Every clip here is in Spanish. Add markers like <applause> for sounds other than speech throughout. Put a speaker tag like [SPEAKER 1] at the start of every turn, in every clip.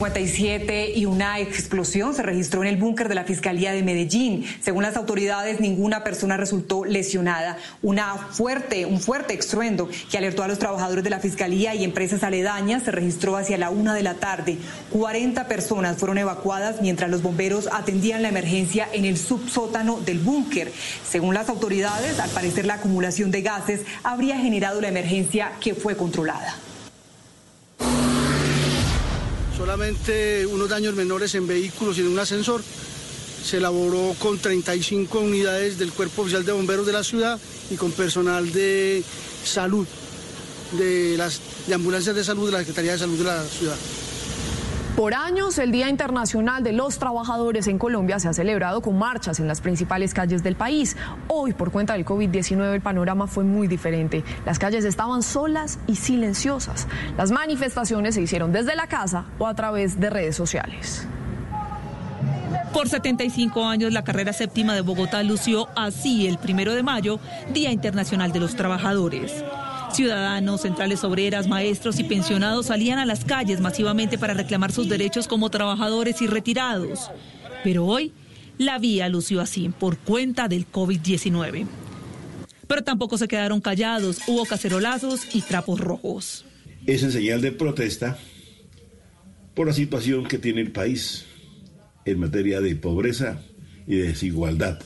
[SPEAKER 1] 57 y una explosión se registró en el búnker de la Fiscalía de Medellín. Según las autoridades, ninguna persona resultó lesionada. Una fuerte, un fuerte estruendo que alertó a los trabajadores de la Fiscalía y empresas aledañas se registró hacia la una de la tarde. 40 personas fueron evacuadas mientras los bomberos atendían la emergencia en el subsótano del búnker. Según las autoridades, al parecer la acumulación de gases habría generado la emergencia que fue controlada
[SPEAKER 2] solamente unos daños menores en vehículos y en un ascensor. Se elaboró con 35 unidades del Cuerpo Oficial de Bomberos de la ciudad y con personal de salud, de las de ambulancias de salud de la Secretaría de Salud de la ciudad.
[SPEAKER 3] Por años, el Día Internacional de los Trabajadores en Colombia se ha celebrado con marchas en las principales calles del país. Hoy, por cuenta del COVID-19, el panorama fue muy diferente. Las calles estaban solas y silenciosas. Las manifestaciones se hicieron desde la casa o a través de redes sociales.
[SPEAKER 4] Por 75 años, la carrera séptima de Bogotá lució así el primero de mayo, Día Internacional de los Trabajadores. Ciudadanos, centrales obreras, maestros y pensionados salían a las calles masivamente para reclamar sus derechos como trabajadores y retirados. Pero hoy la vía lució así por cuenta del COVID-19. Pero tampoco se quedaron callados, hubo cacerolazos y trapos rojos.
[SPEAKER 5] Es en señal de protesta por la situación que tiene el país en materia de pobreza y desigualdad.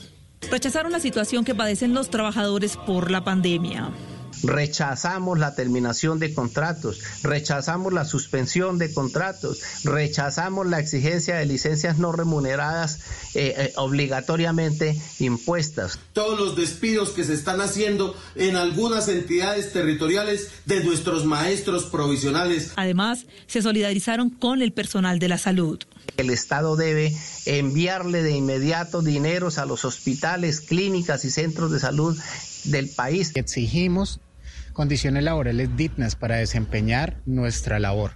[SPEAKER 4] Rechazaron la situación que padecen los trabajadores por la pandemia.
[SPEAKER 6] Rechazamos la terminación de contratos, rechazamos la suspensión de contratos, rechazamos la exigencia de licencias no remuneradas eh, eh, obligatoriamente impuestas.
[SPEAKER 7] Todos los despidos que se están haciendo en algunas entidades territoriales de nuestros maestros provisionales.
[SPEAKER 4] Además, se solidarizaron con el personal de la salud.
[SPEAKER 6] El Estado debe enviarle de inmediato dineros a los hospitales, clínicas y centros de salud del país.
[SPEAKER 8] Exigimos condiciones laborales dignas para desempeñar nuestra labor,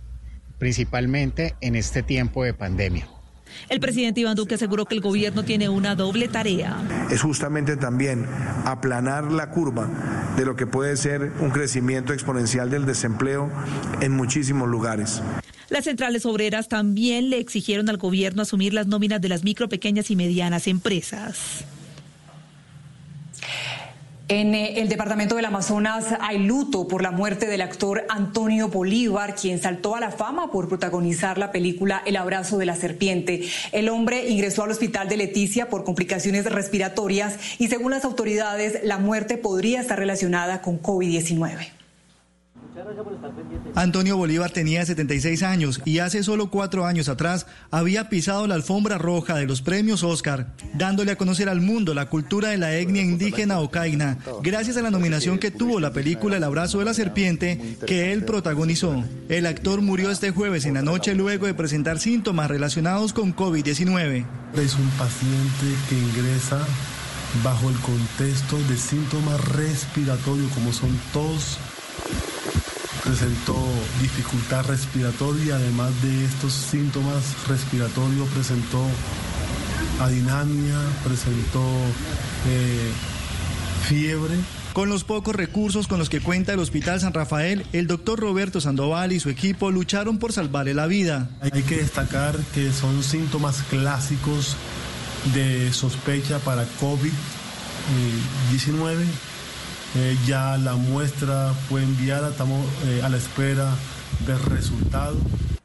[SPEAKER 8] principalmente en este tiempo de pandemia.
[SPEAKER 4] El presidente Iván Duque aseguró que el gobierno tiene una doble tarea.
[SPEAKER 9] Es justamente también aplanar la curva de lo que puede ser un crecimiento exponencial del desempleo en muchísimos lugares.
[SPEAKER 4] Las centrales obreras también le exigieron al gobierno asumir las nóminas de las micro, pequeñas y medianas empresas.
[SPEAKER 1] En eh, el departamento del Amazonas hay luto por la muerte del actor Antonio Bolívar, quien saltó a la fama por protagonizar la película El abrazo de la serpiente. El hombre ingresó al hospital de Leticia por complicaciones respiratorias y según las autoridades la muerte podría estar relacionada con COVID-19.
[SPEAKER 10] Antonio Bolívar tenía 76 años y hace solo cuatro años atrás había pisado la alfombra roja de los premios Oscar, dándole a conocer al mundo la cultura de la etnia indígena ocaina, gracias a la nominación que tuvo la película El abrazo de la serpiente que él protagonizó. El actor murió este jueves en la noche luego de presentar síntomas relacionados con COVID-19.
[SPEAKER 11] Es un paciente que ingresa bajo el contexto de síntomas respiratorios como son tos, presentó dificultad respiratoria, además de estos síntomas respiratorios presentó adinamia, presentó eh, fiebre.
[SPEAKER 10] Con los pocos recursos con los que cuenta el Hospital San Rafael, el doctor Roberto Sandoval y su equipo lucharon por salvarle la vida.
[SPEAKER 11] Hay que destacar que son síntomas clásicos de sospecha para COVID-19 eh, ya la muestra fue enviada, estamos eh, a la espera del resultado.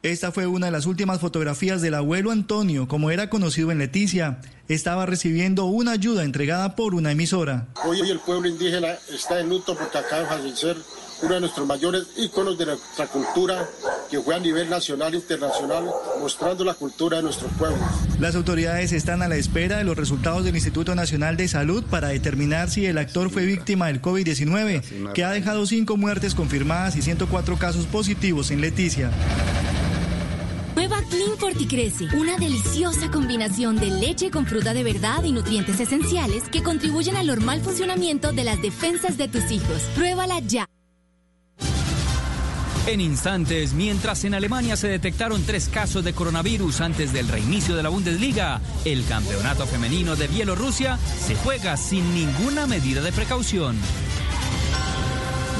[SPEAKER 10] Esta fue una de las últimas fotografías del abuelo Antonio, como era conocido en Leticia. Estaba recibiendo una ayuda entregada por una emisora.
[SPEAKER 12] Hoy el pueblo indígena está en luto porque acaba de fallecer uno de nuestros mayores íconos de nuestra cultura, que fue a nivel nacional e internacional, mostrando la cultura de nuestros pueblos.
[SPEAKER 10] Las autoridades están a la espera de los resultados del Instituto Nacional de Salud para determinar si el actor fue víctima del COVID-19, que ha dejado cinco muertes confirmadas y 104 casos positivos en Leticia.
[SPEAKER 13] Nueva Clean Forticrece, una deliciosa combinación de leche con fruta de verdad y nutrientes esenciales que contribuyen al normal funcionamiento de las defensas de tus hijos. Pruébala ya.
[SPEAKER 14] En instantes, mientras en Alemania se detectaron tres casos de coronavirus antes del reinicio de la Bundesliga, el campeonato femenino de Bielorrusia se juega sin ninguna medida de precaución.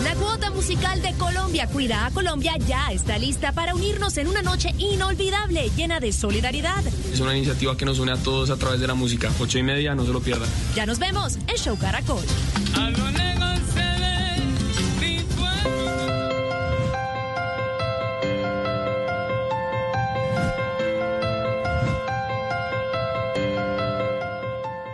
[SPEAKER 15] La cuota musical de Colombia Cuida a Colombia ya está lista para unirnos en una noche inolvidable, llena de solidaridad.
[SPEAKER 16] Es una iniciativa que nos une a todos a través de la música. Ocho y media, no se lo pierdan.
[SPEAKER 15] Ya nos vemos en Show Caracol.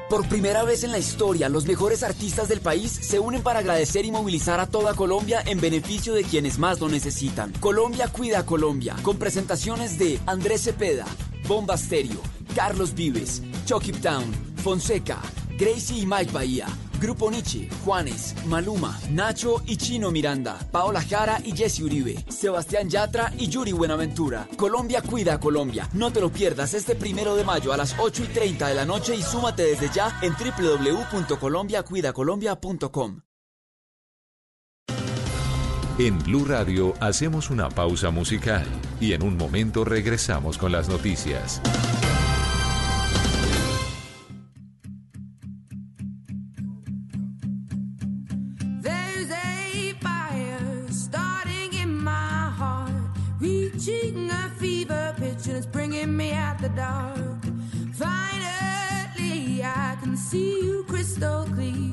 [SPEAKER 17] Por primera vez en la historia, los mejores artistas del país se unen para agradecer y movilizar a toda Colombia en beneficio de quienes más lo necesitan. Colombia cuida a Colombia, con presentaciones de Andrés Cepeda, Bomba Stereo, Carlos Vives, Chucky Town, Fonseca, Gracie y Mike Bahía, Grupo Nietzsche, Juanes, Maluma, Nacho y Chino Miranda, Paola Jara y Jesse Uribe, Sebastián Yatra y Yuri Buenaventura. Colombia cuida Colombia. No te lo pierdas este primero de mayo a las 8 y 30 de la noche y súmate desde ya en www.colombiacuidacolombia.com.
[SPEAKER 18] En Blue Radio hacemos una pausa musical y en un momento regresamos con las noticias.
[SPEAKER 19] Me out the dark. Finally, I can see you crystal clear.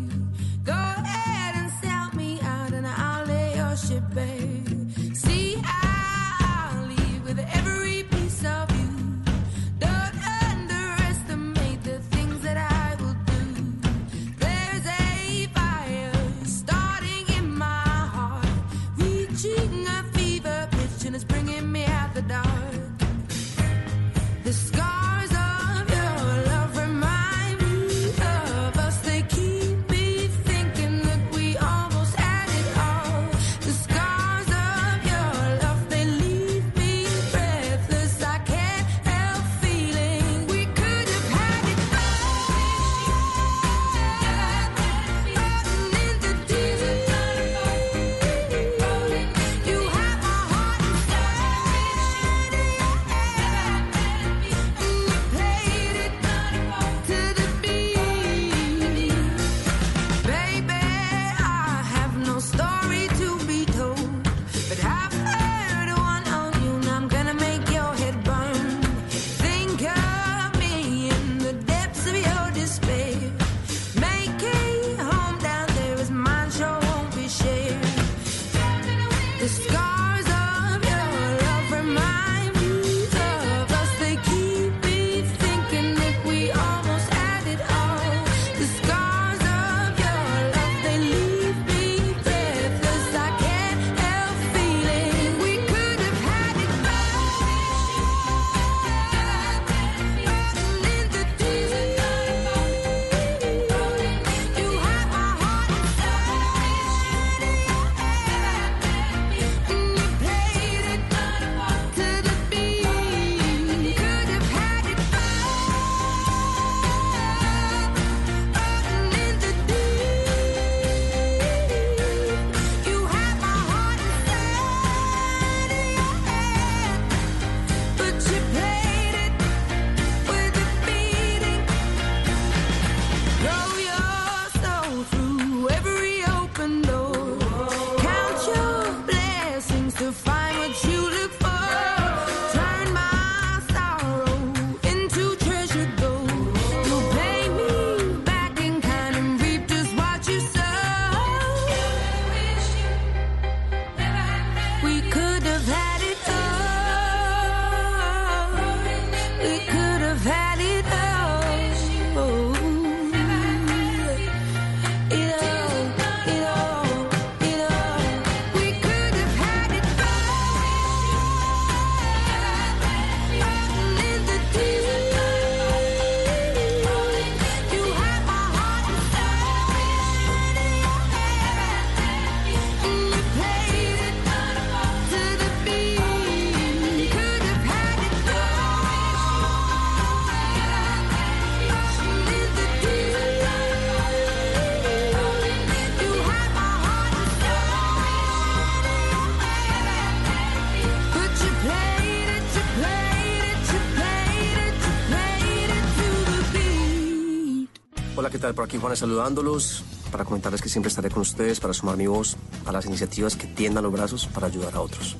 [SPEAKER 20] Tal? Por aquí Juanes saludándolos para comentarles que siempre estaré con ustedes para sumar mi voz a las iniciativas que tiendan los brazos para ayudar a otros.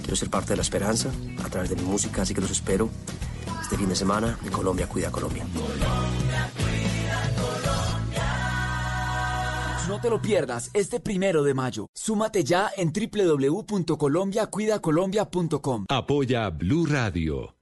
[SPEAKER 20] Quiero ser parte de la esperanza a través de mi música, así que los espero este fin de semana en Colombia Cuida Colombia.
[SPEAKER 17] No te lo pierdas este primero de mayo. Súmate ya en www.colombiacuidacolombia.com.
[SPEAKER 18] Apoya Blue Radio.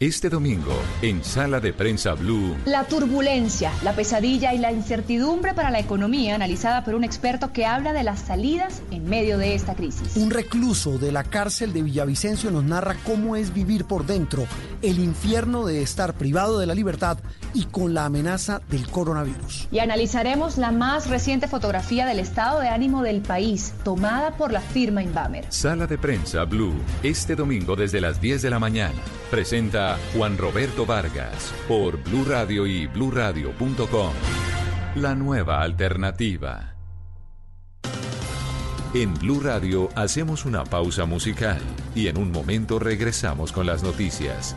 [SPEAKER 18] Este domingo, en Sala de Prensa Blue,
[SPEAKER 21] La turbulencia, la pesadilla y la incertidumbre para la economía analizada por un experto que habla de las salidas en medio de esta crisis.
[SPEAKER 22] Un recluso de la cárcel de Villavicencio nos narra cómo es vivir por dentro, el infierno de estar privado de la libertad y con la amenaza del coronavirus.
[SPEAKER 21] Y analizaremos la más reciente fotografía del estado de ánimo del país, tomada por la firma Inbamer.
[SPEAKER 18] Sala de Prensa Blue, este domingo desde las 10 de la mañana. Presenta Juan Roberto Vargas por Blue Radio y bluradio.com. La nueva alternativa. En Blue Radio hacemos una pausa musical y en un momento regresamos con las noticias.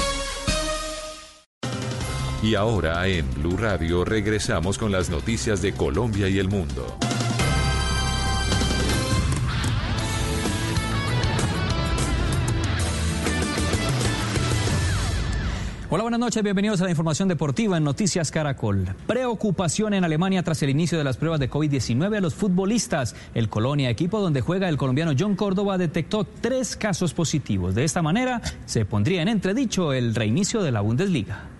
[SPEAKER 18] Y ahora en Blue Radio regresamos con las noticias de Colombia y el mundo.
[SPEAKER 14] Hola, buenas noches, bienvenidos a la información deportiva en Noticias Caracol. Preocupación en Alemania tras el inicio de las pruebas de COVID-19 a los futbolistas. El Colonia, equipo donde juega el colombiano John Córdoba, detectó tres casos positivos. De esta manera, se pondría en entredicho el reinicio de la Bundesliga.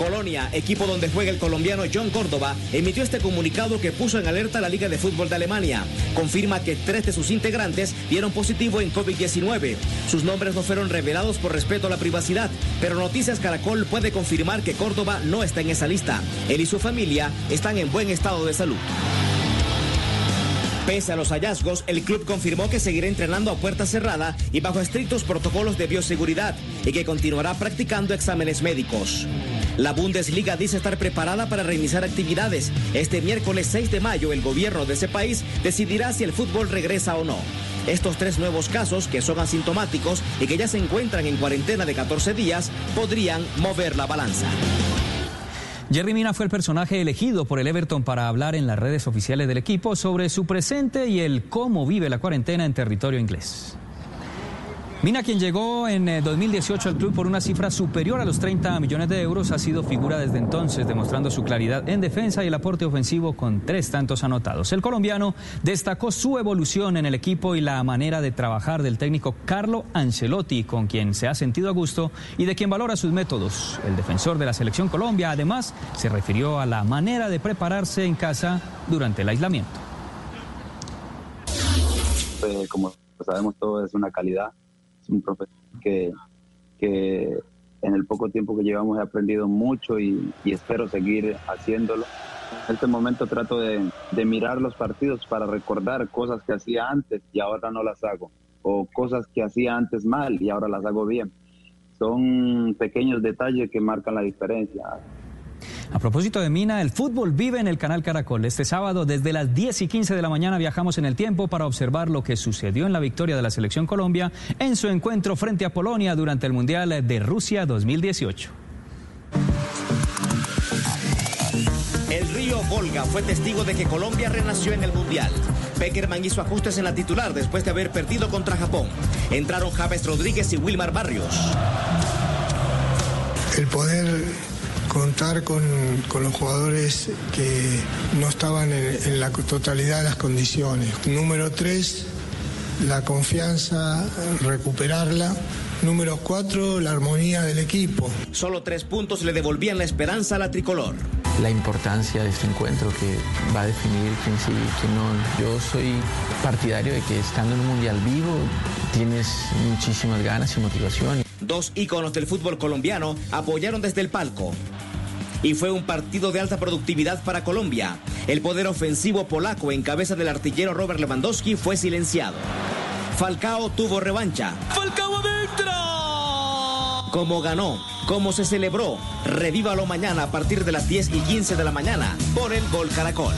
[SPEAKER 23] Colonia, equipo donde juega el colombiano John Córdoba, emitió este comunicado que puso en alerta a la Liga de Fútbol de Alemania. Confirma que tres de sus integrantes dieron positivo en COVID-19. Sus nombres no fueron revelados por respeto a la privacidad, pero Noticias Caracol puede confirmar que Córdoba no está en esa lista. Él y su familia están en buen estado de salud. Pese a los hallazgos, el club confirmó que seguirá entrenando a puerta cerrada y bajo estrictos protocolos de bioseguridad y que continuará practicando exámenes médicos. La Bundesliga dice estar preparada para reiniciar actividades. Este miércoles 6 de mayo el gobierno de ese país decidirá si el fútbol regresa o no. Estos tres nuevos casos, que son asintomáticos y que ya se encuentran en cuarentena de 14 días, podrían mover la balanza.
[SPEAKER 14] Jerry Mina fue el personaje elegido por el Everton para hablar en las redes oficiales del equipo sobre su presente y el cómo vive la cuarentena en territorio inglés. Mina, quien llegó en 2018 al club por una cifra superior a los 30 millones de euros, ha sido figura desde entonces, demostrando su claridad en defensa y el aporte ofensivo con tres tantos anotados. El colombiano destacó su evolución en el equipo y la manera de trabajar del técnico Carlo Ancelotti, con quien se ha sentido a gusto y de quien valora sus métodos. El defensor de la selección Colombia, además, se refirió a la manera de prepararse en casa durante el aislamiento.
[SPEAKER 24] Pues, como sabemos todo es una calidad un profesor que, que en el poco tiempo que llevamos he aprendido mucho y, espero seguir haciéndolo. En este momento trato de, de, mirar los partidos para recordar cosas que hacía antes y ahora no las hago, o cosas que hacía antes mal y ahora las hago bien. Son pequeños detalles que marcan la diferencia.
[SPEAKER 14] A propósito de Mina, el fútbol vive en el canal Caracol. Este sábado, desde las 10 y 15 de la mañana, viajamos en el tiempo para observar lo que sucedió en la victoria de la Selección Colombia en su encuentro frente a Polonia durante el Mundial de Rusia 2018.
[SPEAKER 23] El río Volga fue testigo de que Colombia renació en el Mundial. Peckerman hizo ajustes en la titular después de haber perdido contra Japón. Entraron Javes Rodríguez y Wilmar Barrios.
[SPEAKER 25] El poder contar con, con, los jugadores que no estaban en, en, la totalidad de las condiciones. Número tres, la confianza, recuperarla. Número cuatro, la armonía del equipo.
[SPEAKER 23] Solo tres puntos le devolvían la esperanza a la tricolor.
[SPEAKER 26] La importancia de este encuentro que va a definir quién sí y quién no. Yo soy partidario de que estando en un mundial vivo tienes muchísimas ganas y motivación.
[SPEAKER 23] Dos íconos del fútbol colombiano apoyaron desde el palco. Y fue un partido de alta productividad para Colombia. El poder ofensivo polaco en cabeza del artillero Robert Lewandowski fue silenciado. Falcao tuvo revancha.
[SPEAKER 14] ¡Falcao adentro!
[SPEAKER 23] Cómo ganó, cómo se celebró. Revívalo mañana a partir de las 10 y 15 de la mañana por el Gol Caracol.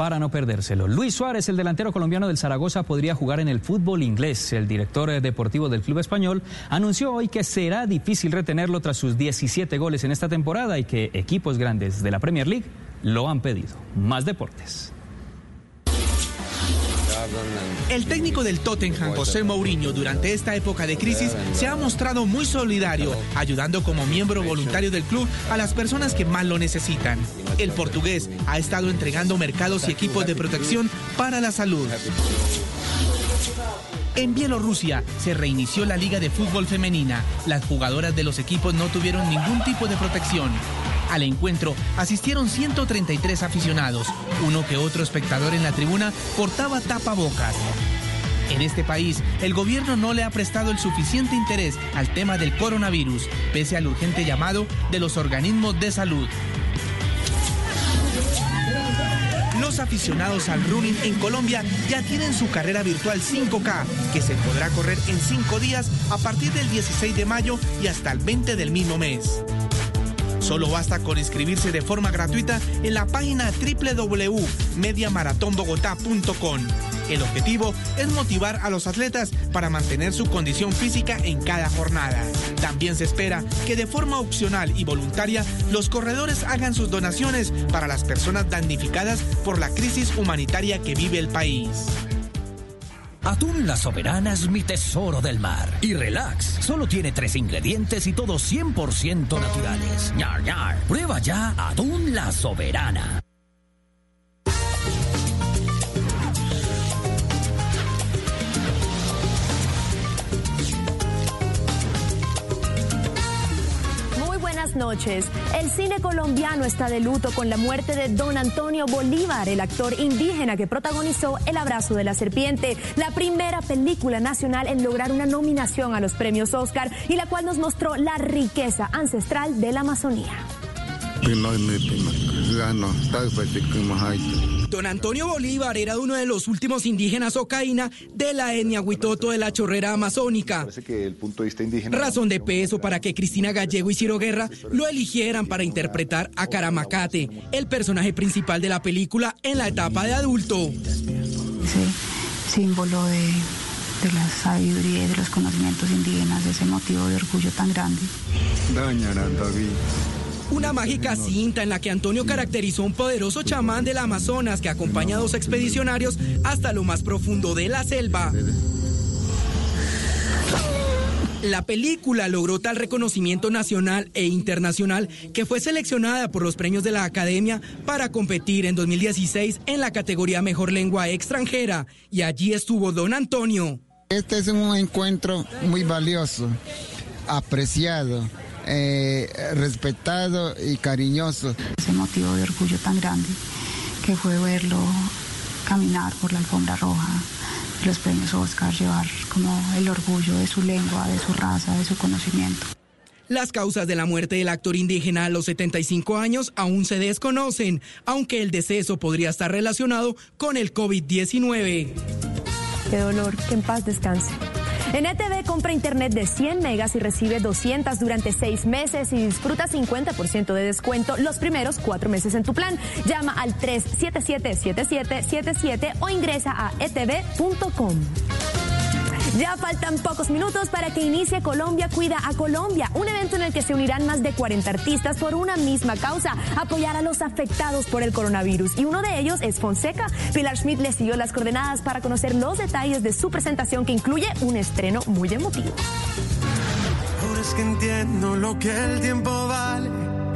[SPEAKER 14] Para no perdérselo. Luis Suárez, el delantero colombiano del Zaragoza, podría jugar en el fútbol inglés. El director deportivo del club español anunció hoy que será difícil retenerlo tras sus 17 goles en esta temporada y que equipos grandes de la Premier League lo han pedido. Más deportes.
[SPEAKER 27] El técnico del Tottenham, José Mourinho, durante esta época de crisis se ha mostrado muy solidario, ayudando como miembro voluntario del club a las personas que más lo necesitan. El portugués ha estado entregando mercados y equipos de protección para la salud. En Bielorrusia se reinició la Liga de Fútbol Femenina. Las jugadoras de los equipos no tuvieron ningún tipo de protección. Al encuentro asistieron 133 aficionados. Uno que otro espectador en la tribuna portaba tapabocas. En este país, el gobierno no le ha prestado el suficiente interés al tema del coronavirus, pese al urgente llamado de los organismos de salud. Los aficionados al running en Colombia ya tienen su carrera virtual 5K, que se podrá correr en 5 días a partir del 16 de mayo y hasta el 20 del mismo mes. Solo basta con inscribirse de forma gratuita en la página www.mediamaratonbogotá.com. El objetivo es motivar a los atletas para mantener su condición física en cada jornada. También se espera que de forma opcional y voluntaria los corredores hagan sus donaciones para las personas damnificadas por la crisis humanitaria que vive el país.
[SPEAKER 28] Atún La Soberana es mi tesoro del mar. Y relax, solo tiene tres ingredientes y todos 100% naturales. Ñar, ñar. Prueba ya Atún La Soberana.
[SPEAKER 15] Noches. El cine colombiano está de luto con la muerte de don Antonio Bolívar, el actor indígena que protagonizó El abrazo de la serpiente, la primera película nacional en lograr una nominación a los premios Oscar y la cual nos mostró la riqueza ancestral de la Amazonía.
[SPEAKER 29] Don Antonio Bolívar era uno de los últimos indígenas ocaína de la etnia Huitoto de la chorrera amazónica.
[SPEAKER 30] Parece que el punto de vista indígena.
[SPEAKER 29] Razón de peso para que Cristina Gallego y Ciro Guerra lo eligieran para interpretar a Caramacate, el personaje principal de la película en la etapa de adulto.
[SPEAKER 31] ese símbolo de, de la sabiduría y de los conocimientos indígenas, ese motivo de orgullo tan grande.
[SPEAKER 29] Una mágica cinta en la que Antonio caracterizó un poderoso chamán del Amazonas que acompaña a dos expedicionarios hasta lo más profundo de la selva. La película logró tal reconocimiento nacional e internacional que fue seleccionada por los premios de la Academia para competir en 2016 en la categoría Mejor Lengua Extranjera y allí estuvo Don Antonio.
[SPEAKER 32] Este es un encuentro muy valioso, apreciado, eh, respetado y cariñoso.
[SPEAKER 31] Ese motivo de orgullo tan grande que fue verlo caminar por la alfombra roja de los premios Oscar, llevar como el orgullo de su lengua, de su raza, de su conocimiento.
[SPEAKER 29] Las causas de la muerte del actor indígena a los 75 años aún se desconocen, aunque el deceso podría estar relacionado con el COVID-19.
[SPEAKER 15] Qué dolor, que en paz descanse. En ETV compra internet de 100 megas y recibe 200 durante 6 meses y disfruta 50% de descuento los primeros 4 meses en tu plan. Llama al 377-7777 o ingresa a etv.com. Ya faltan pocos minutos para que inicie Colombia Cuida a Colombia, un evento en el que se unirán más de 40 artistas por una misma causa, apoyar a los afectados por el coronavirus. Y uno de ellos es Fonseca. Pilar Schmidt le siguió las coordenadas para conocer los detalles de su presentación que incluye un estreno muy emotivo.
[SPEAKER 33] Ahora es que entiendo lo que el tiempo vale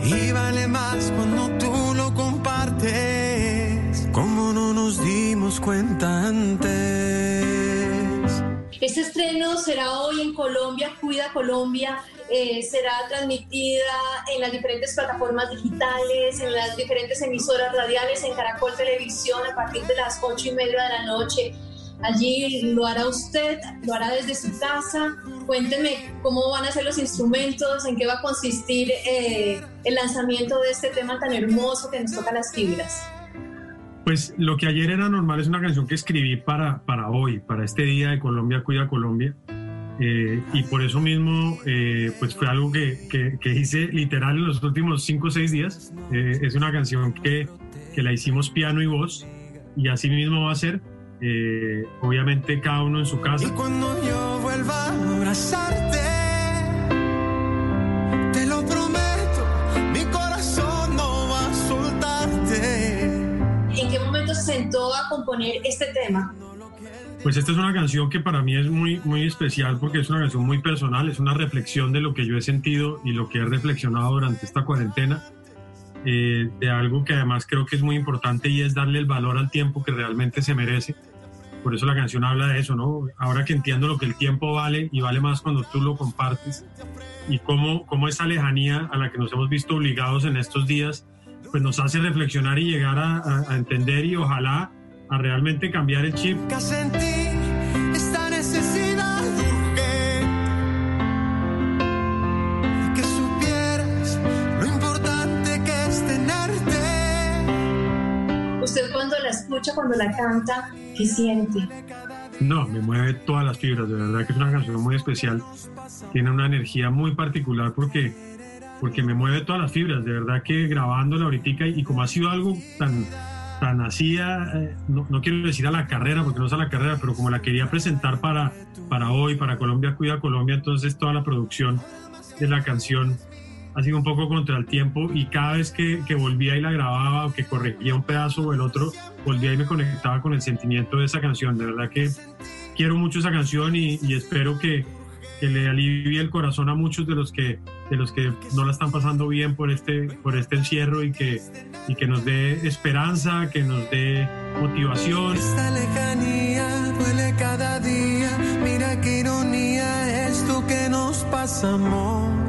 [SPEAKER 33] y vale más cuando tú lo compartes. No nos dimos cuenta antes.
[SPEAKER 34] Estreno será hoy en Colombia, Cuida Colombia, eh, será transmitida en las diferentes plataformas digitales, en las diferentes emisoras radiales, en Caracol Televisión a partir de las ocho y media de la noche. Allí lo hará usted, lo hará desde su casa. Cuénteme cómo van a ser los instrumentos, en qué va a consistir eh, el lanzamiento de este tema tan hermoso que nos toca las fibras.
[SPEAKER 35] Pues lo que ayer era normal es una canción que escribí para, para hoy, para este día de Colombia Cuida Colombia. Eh, y por eso mismo, eh, pues fue algo que, que- hice literal en los últimos cinco o seis días. Eh, es una canción que, que la hicimos piano y voz, y así mismo va a ser. Obviamente cada uno en su casa.
[SPEAKER 33] Cuando yo vuelva a abrazarte,
[SPEAKER 34] sentó a componer este tema?
[SPEAKER 35] Pues esta es una canción que para mí es muy, muy especial porque es una canción muy personal, es una reflexión de lo que yo he sentido y lo que he reflexionado durante esta cuarentena, eh, de algo que además creo que es muy importante y es darle el valor al tiempo que realmente se merece. Por eso la canción habla de eso, ¿no? Ahora que entiendo lo que el tiempo vale y vale más cuando tú lo compartes y cómo, cómo esa lejanía a la que nos hemos visto obligados en estos días, pues nos hace reflexionar y llegar a- a- a entender y ojalá a realmente cambiar el chip
[SPEAKER 33] Que sentí esta necesidad urgente de que supieras lo importante que es tenerte.
[SPEAKER 34] Usted cuando la escucha, cuando la canta, ¿qué siente?
[SPEAKER 35] No, me mueve todas las fibras, de verdad que es una canción muy especial. Tiene una energía muy particular porque, porque me mueve todas las fibras, de verdad que grabándola ahorita y, y como ha sido algo tan, tan así, eh, no, no quiero decir a la carrera, porque no es a la carrera, pero como la quería presentar para, para hoy, para Colombia Cuida Colombia, entonces toda la producción de la canción ha sido un poco contra el tiempo y cada vez que, que volvía y la grababa o que corregía un pedazo o el otro, volvía y me conectaba con el sentimiento de esa canción. De verdad que quiero mucho esa canción y, y espero que, que le alivie el corazón a muchos de los que de los que no la están pasando bien por este por este encierro y que y que nos dé esperanza, que nos dé motivación.
[SPEAKER 18] Esta lejanía duele cada día. Mira qué ironía esto que nos pasa, amor.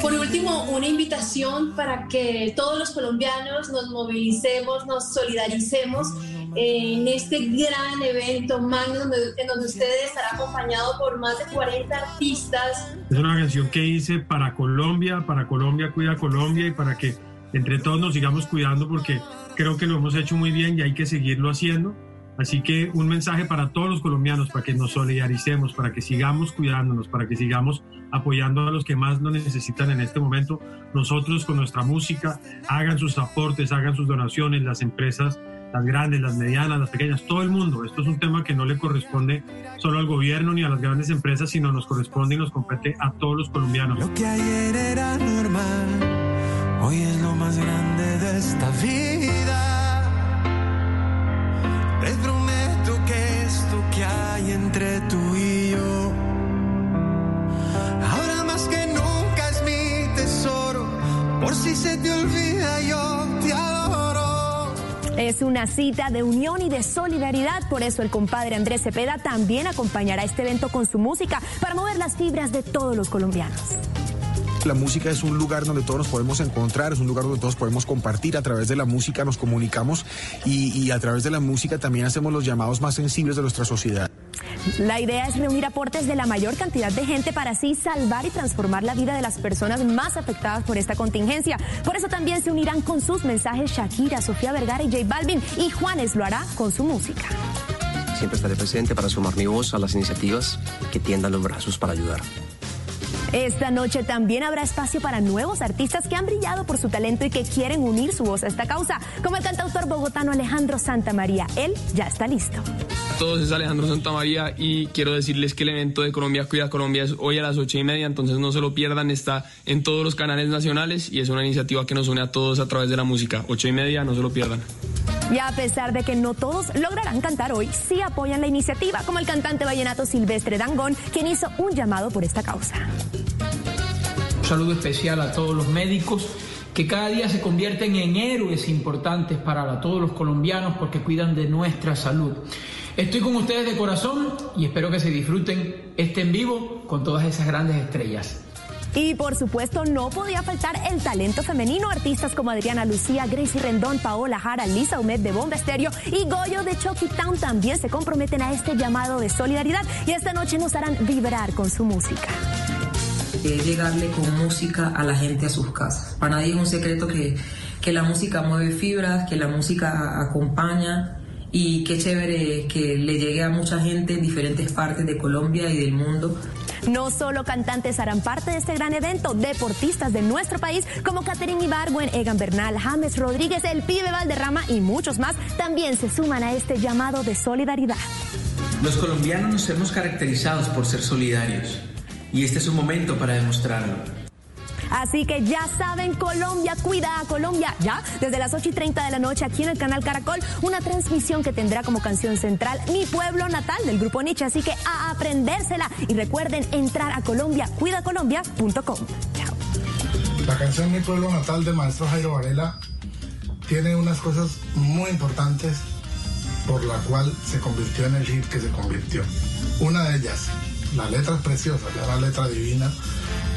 [SPEAKER 34] Por último, una invitación para que todos los colombianos nos movilicemos, nos solidaricemos en este gran evento magno donde- en donde usted estará acompañado por más de 40 artistas.
[SPEAKER 35] Es una canción que hice para Colombia, para Colombia cuida Colombia y para que entre todos nos sigamos cuidando porque creo que lo hemos hecho muy bien y hay que seguirlo haciendo. Así que un mensaje para todos los colombianos, para que nos solidaricemos, para que sigamos cuidándonos, para que sigamos apoyando a los que más lo necesitan en este momento. Nosotros con nuestra música, hagan sus aportes, hagan sus donaciones, las empresas, las grandes, las medianas, las pequeñas, todo el mundo. Esto es un tema que no le corresponde solo al gobierno ni a las grandes empresas, sino nos corresponde y nos compete a todos los colombianos.
[SPEAKER 18] Lo que ayer era normal, hoy es lo más grande de esta vida. Les prometo que esto que hay entre tú y yo, ahora más que nunca es mi tesoro. Por si se te olvida, yo te.
[SPEAKER 15] Es una cita de unión y de solidaridad, por eso el compadre Andrés Cepeda también acompañará este evento con su música para mover las fibras de todos los colombianos.
[SPEAKER 12] La música es un lugar donde todos nos podemos encontrar, es un lugar donde todos podemos compartir. A través de la música nos comunicamos y, y a través de la música también hacemos los llamados más sensibles de nuestra sociedad.
[SPEAKER 15] La idea es reunir aportes de la mayor cantidad de gente para así salvar y transformar la vida de las personas más afectadas por esta contingencia. Por eso también se unirán con sus mensajes Shakira, Sofía Vergara y J Balvin y Juanes lo hará con su música.
[SPEAKER 20] Siempre estaré presente para sumar mi voz a las iniciativas que tiendan los brazos para ayudar.
[SPEAKER 15] Esta noche también habrá espacio para nuevos artistas que han brillado por su talento y que quieren unir su voz a esta causa, como el cantautor bogotano Alejandro Santamaría. Él ya está listo.
[SPEAKER 36] A todos es Alejandro Santamaría y quiero decirles que el evento de Colombia Cuida Colombia es hoy a las ocho y media, entonces no se lo pierdan, está en todos los canales nacionales y es una iniciativa que nos une a todos a través de la música. Ocho y media, no se lo pierdan.
[SPEAKER 15] Y a pesar de que no todos lograrán cantar hoy, sí apoyan la iniciativa, como el cantante vallenato Silvestre Dangón, quien hizo un llamado por esta causa.
[SPEAKER 37] Un saludo especial a todos los médicos que cada día se convierten en héroes importantes para todos los colombianos porque cuidan de nuestra salud. Estoy con ustedes de corazón y espero que se disfruten este en vivo con todas esas grandes estrellas.
[SPEAKER 15] Y por supuesto no podía faltar el talento femenino. Artistas como Adriana Lucía, Gracie Rendón, Paola Jara, Lisa Humet de Bomba Estéreo y Goyo de Chucky Town también se comprometen a este llamado de solidaridad y esta noche nos harán vibrar con su música.
[SPEAKER 38] Es llegarle con música a la gente a sus casas. Para nadie es un secreto que, que la música mueve fibras, que la música acompaña y qué chévere que le llegue a mucha gente en diferentes partes de Colombia y del mundo.
[SPEAKER 15] No solo cantantes harán parte de este gran evento, deportistas de nuestro país como Catherine Ibargüen, Egan Bernal, James Rodríguez, el Pibe Valderrama y muchos más también se suman a este llamado de solidaridad.
[SPEAKER 39] Los colombianos nos hemos caracterizados por ser solidarios y este es un momento para demostrarlo.
[SPEAKER 15] Así que ya saben, Colombia, cuida a Colombia. Ya, desde las 8 y 30 de la noche aquí en el canal Caracol, una transmisión que tendrá como canción central Mi Pueblo Natal del Grupo Nietzsche. Así que a aprendérsela y recuerden entrar a colombiacuidacolombia.com.
[SPEAKER 40] La canción Mi Pueblo Natal del maestro Jairo Varela tiene unas cosas muy importantes por la cual se convirtió en el hit que se convirtió. Una de ellas, la letra es preciosa, es una letra divina,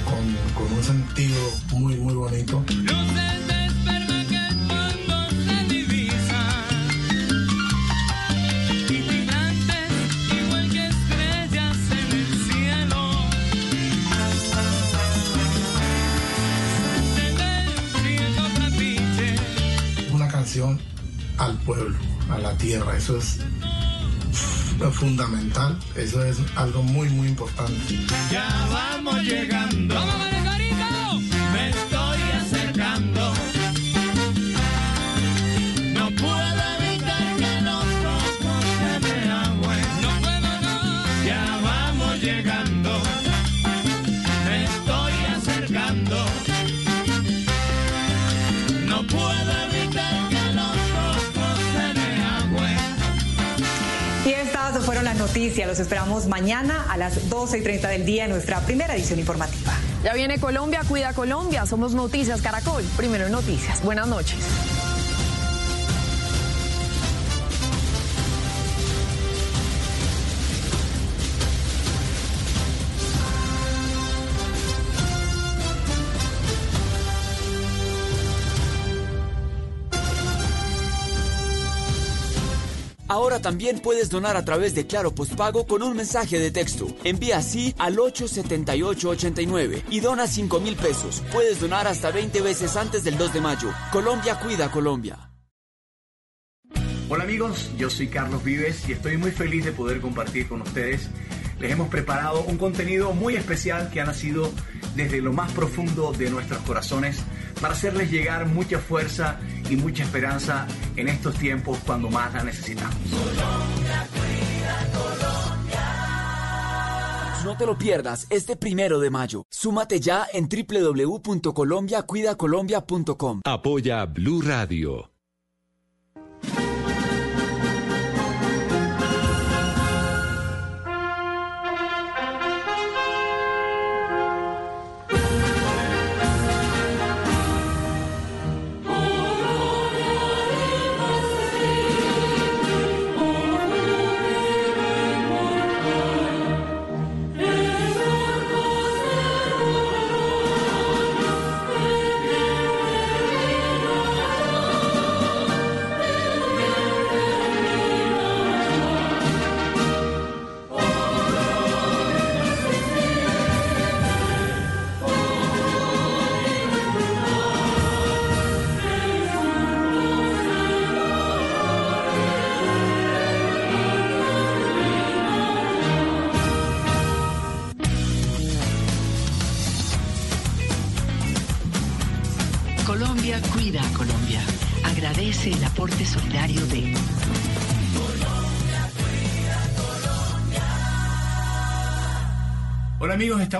[SPEAKER 40] con, un sentido muy, muy bonito. Una canción al pueblo, a la tierra, eso es fundamental, eso es algo muy, muy importante.
[SPEAKER 18] Ya vamos llegando. Los
[SPEAKER 1] esperamos mañana a las 12 y 30 del día en nuestra primera edición informativa.
[SPEAKER 3] Ya viene Colombia, cuida Colombia. Somos Noticias Caracol. Primero en Noticias. Buenas noches.
[SPEAKER 17] Ahora también puedes donar a través de Claro Postpago con un mensaje de texto. Envía así al 87889 y dona 5 mil pesos. Puedes donar hasta 20 veces antes del 2 de mayo. Colombia cuida Colombia.
[SPEAKER 41] Hola amigos, yo soy Carlos Vives y estoy muy feliz de poder compartir con ustedes. Les hemos preparado un contenido muy especial que ha nacido desde lo más profundo de nuestros corazones para hacerles llegar mucha fuerza y mucha esperanza en estos tiempos cuando más la necesitamos.
[SPEAKER 17] No te lo pierdas este primero de mayo. Súmate ya en www.colombiacuidacolombia.com.
[SPEAKER 42] Apoya Blue Radio.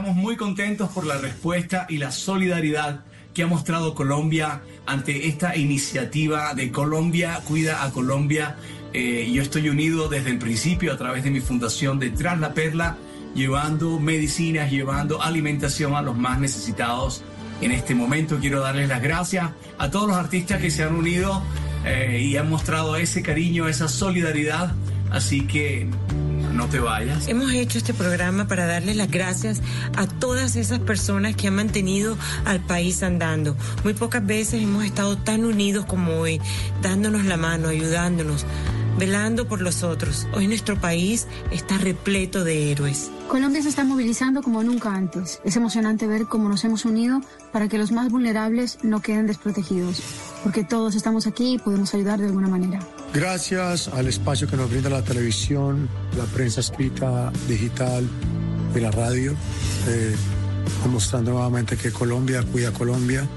[SPEAKER 41] Estamos muy contentos por la respuesta y la solidaridad que ha mostrado Colombia ante esta iniciativa de Colombia Cuida a Colombia. Eh, yo estoy unido desde el principio a través de mi fundación Detrás la Perla, llevando medicinas, llevando alimentación a los más necesitados. En este momento quiero darles las gracias a todos los artistas que se han unido eh, y han mostrado ese cariño, esa solidaridad. Así que no te vayas.
[SPEAKER 43] Hemos hecho este programa para darle las gracias a todas esas personas que han mantenido al país andando. Muy pocas veces hemos estado tan unidos como hoy, dándonos la mano, ayudándonos, velando por los otros. Hoy nuestro país está repleto de héroes.
[SPEAKER 44] Colombia se está movilizando como nunca antes. Es emocionante ver cómo nos hemos unido para que los más vulnerables no queden desprotegidos, porque todos estamos aquí y podemos ayudar de alguna manera.
[SPEAKER 45] Gracias al espacio que nos brinda la televisión, la prensa escrita, digital y la radio, eh, demostrando nuevamente que Colombia cuida a Colombia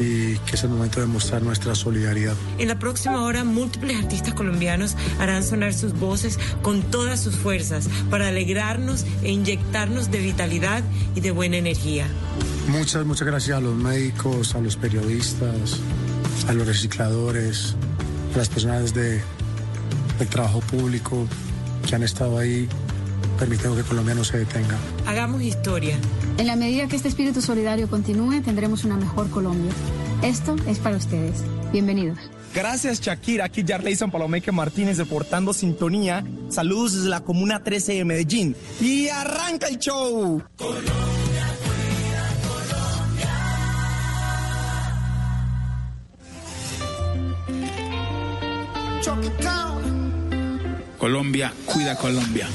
[SPEAKER 45] y que es el momento de mostrar nuestra solidaridad.
[SPEAKER 43] En la próxima hora, múltiples artistas colombianos harán sonar sus voces con todas sus fuerzas para alegrarnos e inyectarnos de vitalidad y de buena energía.
[SPEAKER 45] Muchas, muchas gracias a los médicos, a los periodistas, a los recicladores, las personas de, del trabajo público que han estado ahí permitiendo que Colombia no se detenga.
[SPEAKER 43] Hagamos historia.
[SPEAKER 44] En la medida que este espíritu solidario continúe, tendremos una mejor Colombia. Esto es para ustedes. Bienvenidos.
[SPEAKER 46] Gracias Shakira, aquí Jarleyson Palomeque Martínez deportando sintonía. Saludos desde la Comuna 13 de Medellín. Y arranca el show.
[SPEAKER 47] Colombia, cuida Colombia.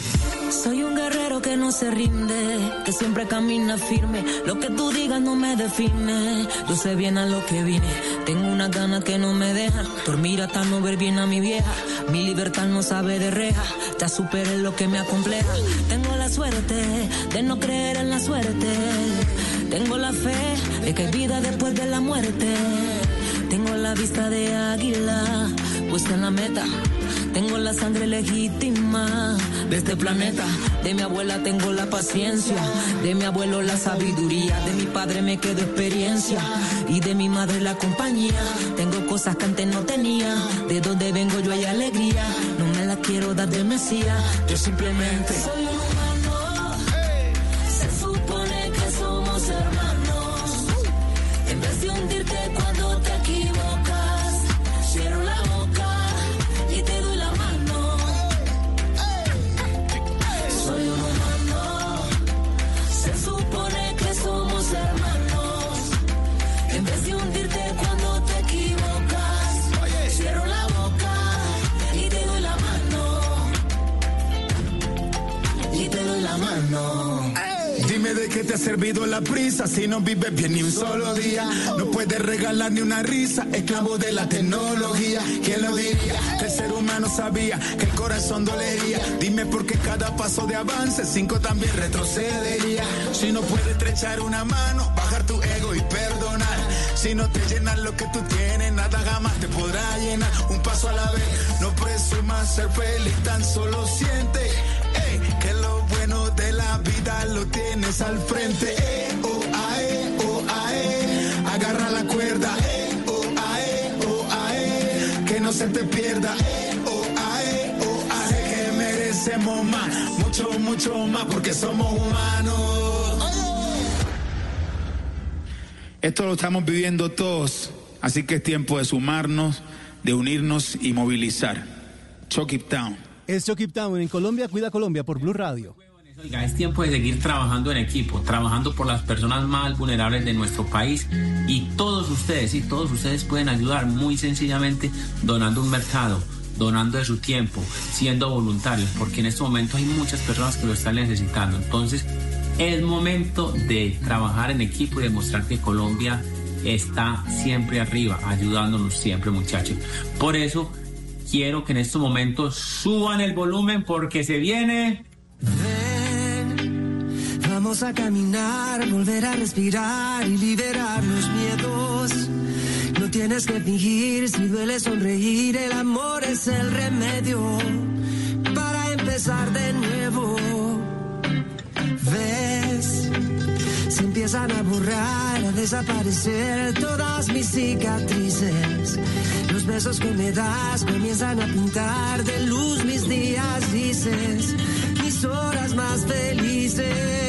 [SPEAKER 38] Soy un guerrero que no se rinde, que siempre camina firme. Lo que tú digas no me define. Yo sé bien a lo que vine. Tengo una gana que no me dejan dormir hasta no ver bien a mi vieja. Mi libertad no sabe de reja. Ya superé lo que me acompleja. Tengo la suerte de no creer en la suerte. Tengo la fe de que hay vida después de la muerte. Tengo la vista de águila, puesta en la meta. Tengo la sangre legítima de este planeta. De mi abuela tengo la paciencia, de mi abuelo la sabiduría, de mi padre me quedo experiencia y de mi madre la compañía. Tengo cosas que antes no tenía, de donde vengo yo hay alegría. No me la quiero dar de mesía. Yo simplemente soy
[SPEAKER 33] servido la prisa si no vives bien ni un solo día. No puedes regalar ni una risa, esclavo de la tecnología. ¿Quién lo diría? El ser humano sabía que el corazón dolería. Dime por qué cada paso de avance, cinco también retrocedería. Si no puedes estrechar una mano, bajar tu ego y perdonar. Si no te llenas lo que tú tienes, nada jamás te podrá llenar. Un paso a la vez, no presumas ser feliz, tan solo siente de la vida lo tienes al frente. Eh, oh, ae, oh, ae. Agarra la cuerda. Eh, oh, ae, oh, ae. Que no se te pierda. Eh, oh, ae, oh, ae. Que merecemos más, mucho, mucho más, porque somos humanos.
[SPEAKER 48] Esto lo estamos viviendo todos, así que es tiempo de sumarnos, de unirnos y movilizar. Chuck it down.
[SPEAKER 49] Es Chokip Town en Colombia, Cuida Colombia por Blue Radio.
[SPEAKER 50] Oiga, es tiempo de seguir trabajando en equipo, trabajando por las personas más vulnerables de nuestro país y todos ustedes, y todos ustedes pueden ayudar muy sencillamente donando un mercado, donando de su tiempo, siendo voluntarios, porque en este momento hay muchas personas que lo están necesitando. Entonces, es momento de trabajar en equipo y demostrar que Colombia está siempre arriba, ayudándonos siempre, muchachos. Por eso, quiero que en estos momentos suban el volumen porque se viene...
[SPEAKER 33] Vamos a caminar, volver a respirar y liberar los miedos. No tienes que fingir, si duele sonreír, el amor es el remedio para empezar de nuevo. ¿Ves? Se empiezan a borrar, a desaparecer todas mis cicatrices. Los besos que me das comienzan a pintar de luz mis días, dices, mis horas más felices.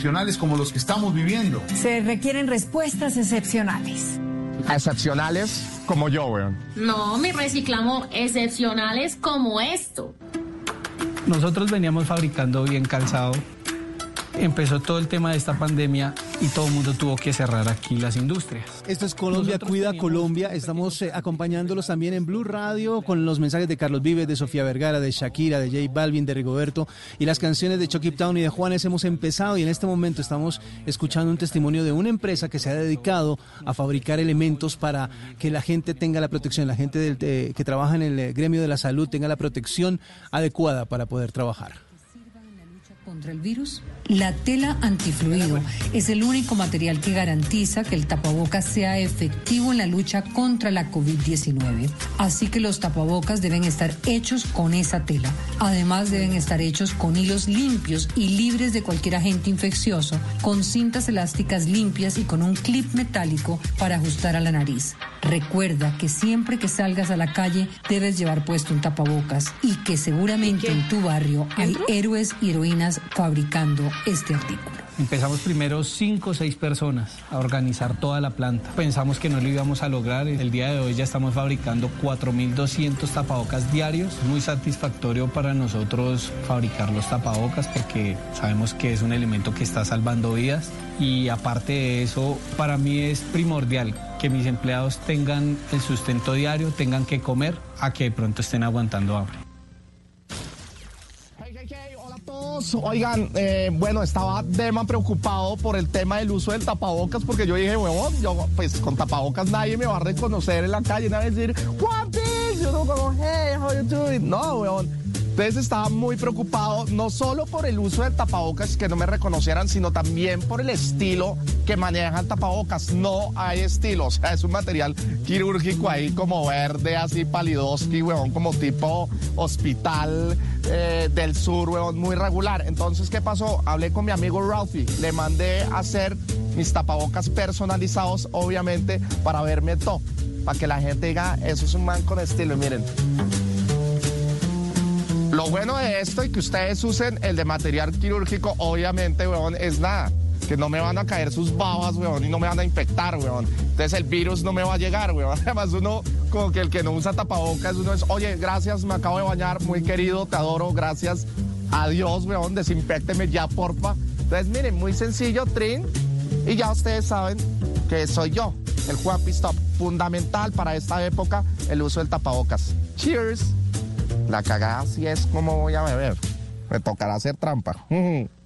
[SPEAKER 51] Excepcionales como los que estamos viviendo.
[SPEAKER 52] Se requieren respuestas excepcionales.
[SPEAKER 51] Excepcionales como yo, weón.
[SPEAKER 53] No, me reciclamos excepcionales como esto.
[SPEAKER 54] Nosotros veníamos fabricando bien calzado. Empezó todo el tema de esta pandemia y todo el mundo tuvo que cerrar aquí las industrias.
[SPEAKER 49] Esto es Colombia Cuida Colombia. Estamos eh, acompañándolos también en Blue Radio con los mensajes de Carlos Vives, de Sofía Vergara, de Shakira, de J Balvin, de Rigoberto y las canciones de Chucky Town y de Juanes. Hemos empezado y en este momento estamos escuchando un testimonio de una empresa que se ha dedicado a fabricar elementos para que la gente tenga la protección, la gente del- de- que trabaja en el eh, gremio de la salud tenga la protección adecuada para poder trabajar.
[SPEAKER 55] contra el virus? La tela antifluido es el único material que garantiza que el tapabocas sea efectivo en la lucha contra la COVID-19. Así que los tapabocas deben estar hechos con esa tela. Además deben estar hechos con hilos limpios y libres de cualquier agente infeccioso, con cintas elásticas limpias y con un clip metálico para ajustar a la nariz. Recuerda que siempre que salgas a la calle debes llevar puesto un tapabocas y que seguramente en tu barrio hay héroes y heroínas fabricando este artículo.
[SPEAKER 56] Empezamos primero cinco o seis personas a organizar toda la planta. Pensamos que no lo íbamos a lograr. El día de hoy ya estamos fabricando 4.200 tapabocas diarios. Muy satisfactorio para nosotros fabricar los tapabocas porque sabemos que es un elemento que está salvando vidas. Y aparte de eso, para mí es primordial que mis empleados tengan el sustento diario, tengan que comer, a que de pronto estén aguantando hambre.
[SPEAKER 57] Oigan, eh, bueno, estaba Dema preocupado por el tema del uso del tapabocas porque yo dije, huevón, yo pues con tapabocas nadie me va a reconocer en la calle, nadie va a decir, what is? Yo no como, hey, how you doing? No, huevón. Entonces estaba muy preocupado no solo por el uso del tapabocas, que no me reconocieran, sino también por el estilo que maneja el tapabocas. No hay estilo, o sea, es un material quirúrgico ahí como verde, así palidoski, weón, como tipo hospital eh, del sur, weón, muy regular. Entonces, ¿qué pasó? Hablé con mi amigo Ralphie, le mandé a hacer mis tapabocas personalizados, obviamente, para verme top, para que la gente diga, eso es un man con estilo, y miren. Lo bueno de esto y que ustedes usen el de material quirúrgico, obviamente, weón, es nada. Que no me van a caer sus babas, weón, y no me van a infectar, weón. Entonces el virus no me va a llegar, weón. <laughs> Además, uno, como que el que no usa tapabocas, uno es, oye, gracias, me acabo de bañar, muy querido, te adoro, gracias. Adiós, weón, desinfecteme ya, porfa. Entonces, miren, muy sencillo, Trin. Y ya ustedes saben que soy yo, el Juan Pistop. Fundamental para esta época el uso del tapabocas. Cheers. La cagada sí es como voy a beber. Me tocará hacer trampa. <laughs>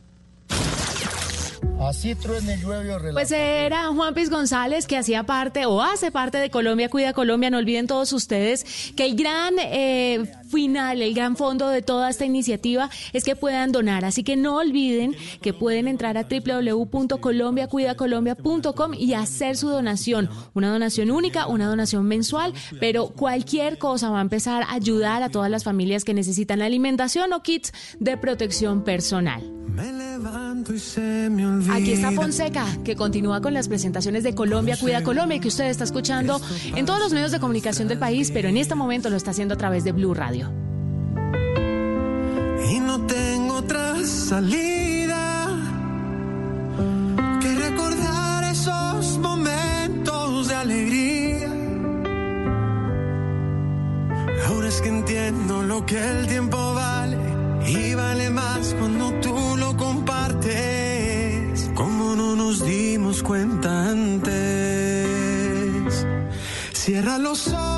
[SPEAKER 58] Así truene, llueve o
[SPEAKER 59] Pues era Juan Piz González que hacía parte o hace parte de Colombia Cuida Colombia. No olviden todos ustedes que el gran eh, final, el gran fondo de toda esta iniciativa es que puedan donar. Así que no olviden que pueden entrar a www.colombiacuidacolombia.com y hacer su donación. Una donación única, una donación mensual, pero cualquier cosa va a empezar a ayudar a todas las familias que necesitan alimentación o kits de protección personal. Aquí está Fonseca, que continúa con las presentaciones de Colombia Cuida Colombia, que usted está escuchando en todos los medios de comunicación del país, pero en este momento lo está haciendo a través de Blue Radio.
[SPEAKER 18] Salida que recordar esos momentos de alegría. Ahora es que entiendo lo que el tiempo vale y vale más cuando tú lo compartes. Como no nos dimos cuenta antes. Cierra los ojos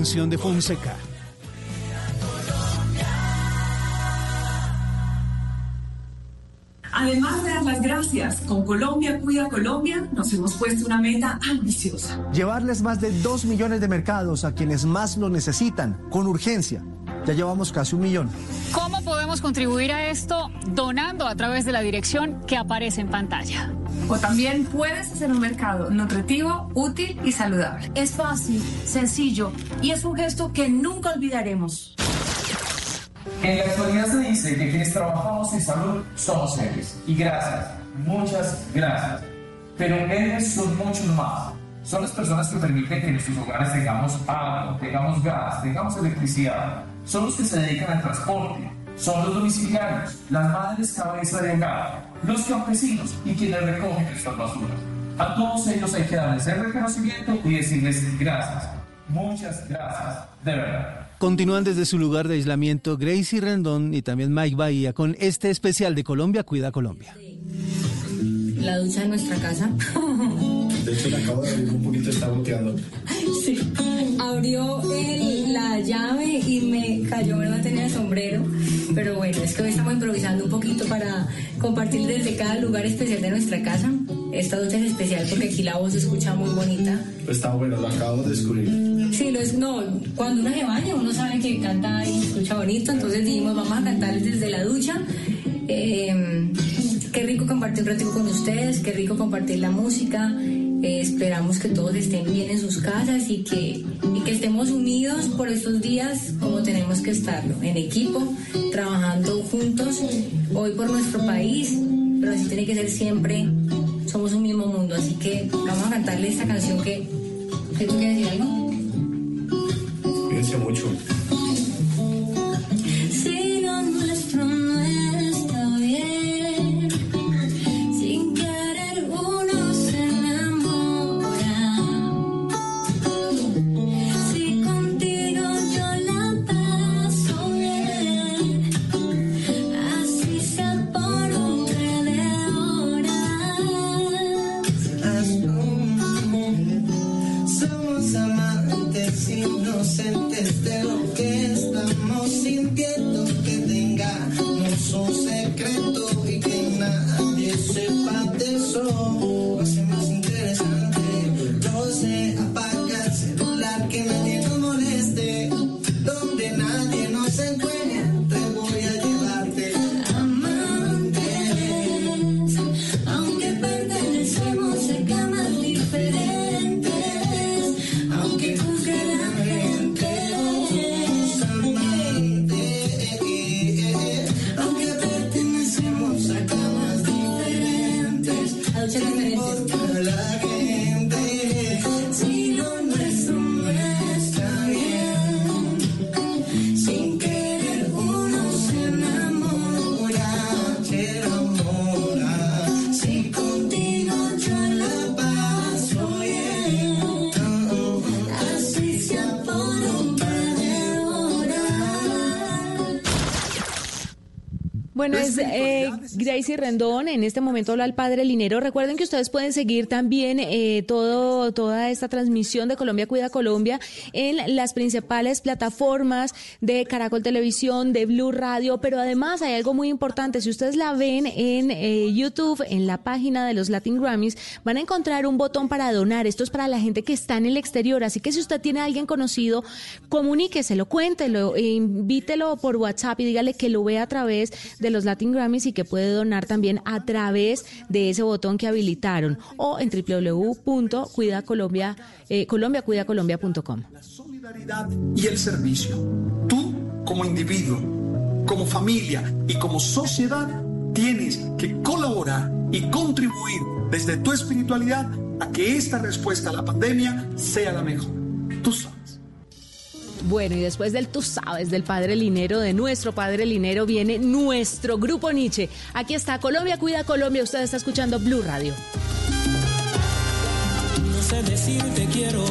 [SPEAKER 49] canción de Fonseca.
[SPEAKER 60] Además de dar las gracias, con Colombia Cuida Colombia nos hemos puesto una meta ambiciosa.
[SPEAKER 41] Llevarles más de 2 millones de mercados a quienes más lo necesitan, con urgencia.
[SPEAKER 61] Ya llevamos casi un millón.
[SPEAKER 37] ¿Cómo podemos contribuir a esto? Donando a través de la dirección que aparece en pantalla.
[SPEAKER 3] O también puedes hacer un mercado nutritivo, útil y saludable.
[SPEAKER 62] Es fácil, sencillo y es un gesto que nunca olvidaremos.
[SPEAKER 63] En la actualidad se dice que quienes trabajamos en salud somos héroes. Y gracias, muchas gracias. Pero héroes son muchos más. Son las personas que permiten que en nuestros hogares tengamos agua, tengamos gas, tengamos electricidad. Son los que se dedican al transporte. Son los domiciliarios, las madres cabeza de hogar, los campesinos y quienes recogen estas basuras. A todos ellos hay que darles el reconocimiento y decirles gracias. Muchas gracias, de verdad.
[SPEAKER 49] Continúan desde su lugar de aislamiento Gracie Rendón y también Mike Bahía con este especial de Colombia Cuida Colombia.
[SPEAKER 55] La ducha de nuestra casa. <laughs>
[SPEAKER 41] De hecho, le acabo de abrir un poquito, está bloqueando.
[SPEAKER 55] Sí. Abrió el, la llave y me cayó, no tenía el sombrero. Pero bueno, es que hoy estamos improvisando un poquito para compartir desde cada lugar especial de nuestra casa. Esta ducha es especial porque aquí la voz se escucha muy bonita.
[SPEAKER 41] Pues está bueno, lo acabo de descubrir.
[SPEAKER 55] Sí, lo es, no, cuando uno se baña uno sabe que canta y escucha bonito, entonces dijimos vamos a cantar desde la ducha. Eh, qué rico compartir un ratito con ustedes, qué rico compartir la música. Esperamos que todos estén bien en sus casas y que, y que estemos unidos por estos días como tenemos que estarlo, en equipo, trabajando juntos, hoy por nuestro país, pero así tiene que ser siempre, somos un mismo mundo, así que vamos a cantarle esta canción que, que tú quieres decir algo.
[SPEAKER 41] Cuídense mucho.
[SPEAKER 59] Eh, Gracie Rendón. En este momento habla el padre Linero. Recuerden que ustedes pueden seguir también eh, todo, toda esta transmisión de Colombia Cuida Colombia en las principales plataformas de Caracol Televisión, de Blue Radio. Pero además hay algo muy importante. Si ustedes la ven en eh, YouTube, en la página de los Latin Grammys, van a encontrar un botón para donar. Esto es para la gente que está en el exterior. Así que si usted tiene a alguien conocido, comuníqueselo, cuéntelo, e invítelo por WhatsApp y dígale que lo vea a través de los Latin Grammys y que puede donar también a través de ese botón que habilitaron o en www.cuidacolombia, eh, colombiacuidacolombia.com.
[SPEAKER 64] solidaridad y el servicio. Tú, como individuo, como familia y como sociedad, tienes que colaborar y contribuir desde tu espiritualidad a que esta respuesta a la pandemia sea la mejor. Tú sabes.
[SPEAKER 59] Bueno, y después del tú sabes del padre Linero, de nuestro padre Linero, viene nuestro grupo Nietzsche. Aquí está Colombia Cuida Colombia. Usted está escuchando Blue Radio.
[SPEAKER 65] No sé quiero,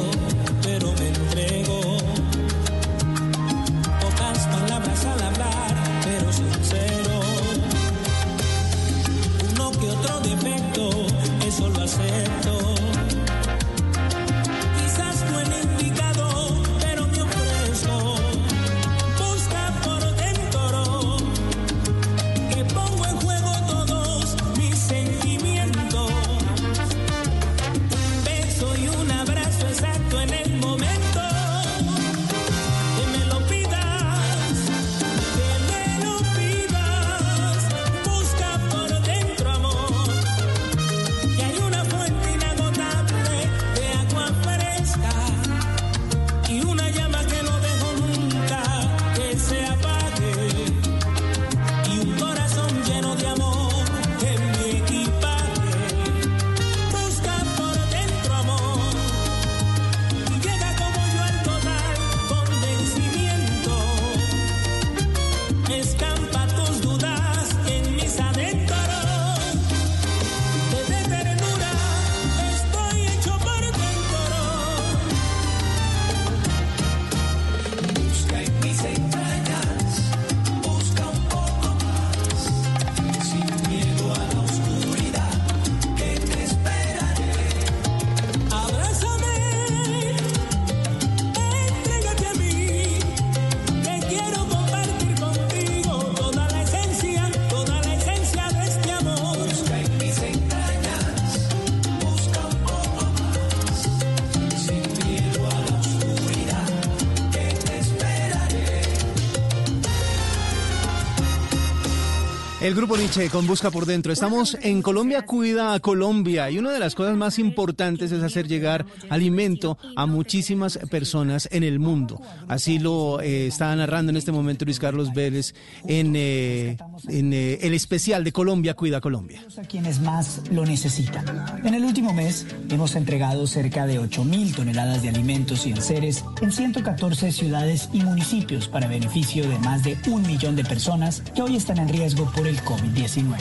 [SPEAKER 65] El
[SPEAKER 49] grupo Nietzsche con Busca por Dentro. Estamos en Colombia Cuida a Colombia y una de las cosas más importantes es hacer llegar alimento a muchísimas personas en el mundo. Así lo eh, está narrando en este momento Luis Carlos Vélez en, eh, eh, el especial de Colombia Cuida Colombia.
[SPEAKER 37] A quienes más lo necesitan. En el último mes hemos entregado cerca de 8 mil toneladas de alimentos y enseres en 114 ciudades y municipios para beneficio de más de un millón de personas que hoy están en riesgo por el COVID-19.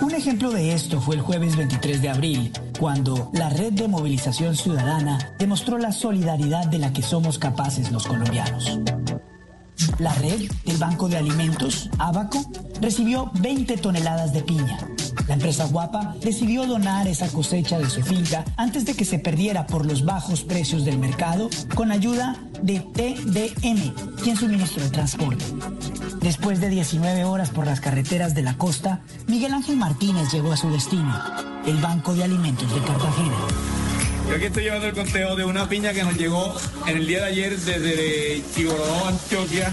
[SPEAKER 37] Un ejemplo de esto fue el jueves 23 de abril, cuando la red de movilización ciudadana demostró la solidaridad de la que somos capaces los colombianos. La red del Banco de Alimentos, Abaco, recibió 20 toneladas de piña. La empresa Guapa decidió donar esa cosecha de su finca antes de que se perdiera por los bajos precios del mercado con ayuda de TDM, quien suministró el transporte. Después de 19 horas por las carreteras de la costa, Miguel Ángel Martínez llegó a su destino, el Banco de Alimentos de Cartagena.
[SPEAKER 66] Yo aquí estoy llevando el conteo de una piña que nos llegó en el día de ayer desde Chigorodó, Antioquia.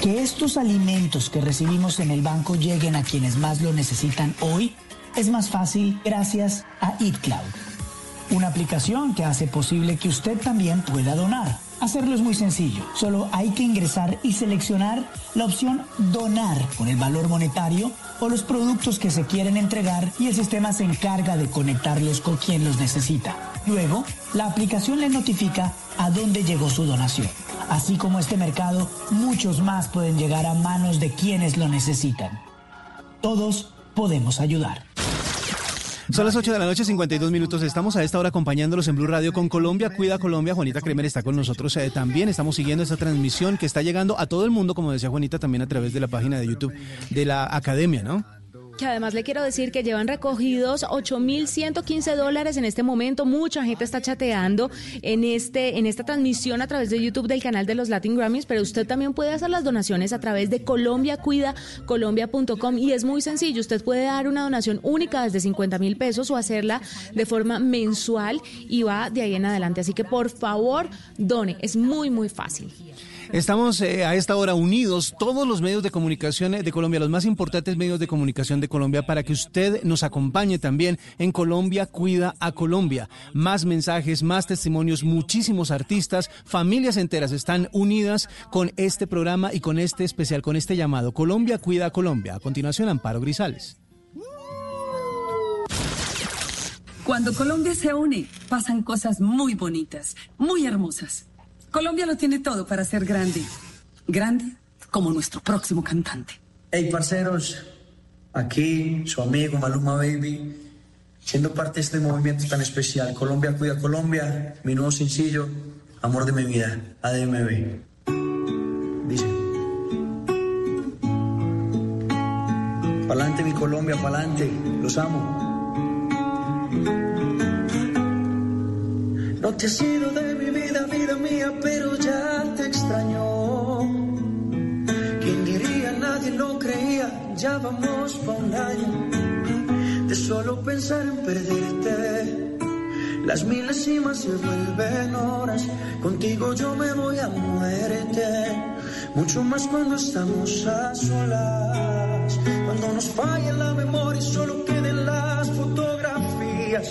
[SPEAKER 37] Que estos alimentos que recibimos en el banco lleguen a quienes más lo necesitan hoy es más fácil gracias a EatCloud, una aplicación que hace posible que usted también pueda donar. Hacerlo es muy sencillo, solo hay que ingresar y seleccionar la opción donar con el valor monetario o los productos que se quieren entregar y el sistema se encarga de conectarlos con quien los necesita. Luego, la aplicación le notifica a dónde llegó su donación. Así como este mercado, muchos más pueden llegar a manos de quienes lo necesitan. Todos podemos ayudar.
[SPEAKER 49] Son las 8 de la noche, 52 minutos. Estamos a esta hora acompañándolos en Blue Radio con Colombia. Cuida Colombia. Juanita Kremer está con nosotros eh, también. Estamos siguiendo esta transmisión que está llegando a todo el mundo, como decía Juanita, también a través de la página de YouTube de la Academia, ¿no?
[SPEAKER 59] Que además le quiero decir que llevan recogidos 8.115 dólares en este momento. Mucha gente está chateando en, este, en esta transmisión a través de YouTube del canal de los Latin Grammys, pero usted también puede hacer las donaciones a través de colombiacuidacolombia.com y es muy sencillo. Usted puede dar una donación única desde 50 mil pesos o hacerla de forma mensual y va de ahí en adelante. Así que por favor, done. Es muy, muy fácil.
[SPEAKER 49] Estamos eh, a esta hora unidos, todos los medios de comunicación de Colombia, los más importantes medios de comunicación de Colombia, para que usted nos acompañe también en Colombia Cuida a Colombia. Más mensajes, más testimonios, muchísimos artistas, familias enteras están unidas con este programa y con este especial, con este llamado. Colombia Cuida a Colombia. A continuación, Amparo Grisales.
[SPEAKER 67] Cuando Colombia se une, pasan cosas muy bonitas, muy hermosas. Colombia lo tiene todo para ser grande. Grande como nuestro próximo cantante.
[SPEAKER 68] Hey, parceros, aquí su amigo Maluma Baby, siendo parte de este movimiento tan especial. Colombia cuida Colombia, mi nuevo sencillo, Amor de mi vida, ADMB. Dice. Pa'lante mi Colombia, pa'lante, los amo. No te has ido de mi vida, vida mía, pero ya te extraño. ¿Quién diría? Nadie lo creía, ya vamos pa' un año de solo pensar en perderte. Las milésimas se vuelven horas, contigo yo me voy a muerte. Mucho más cuando estamos a solas, cuando nos falla la memoria y solo queden las fotografías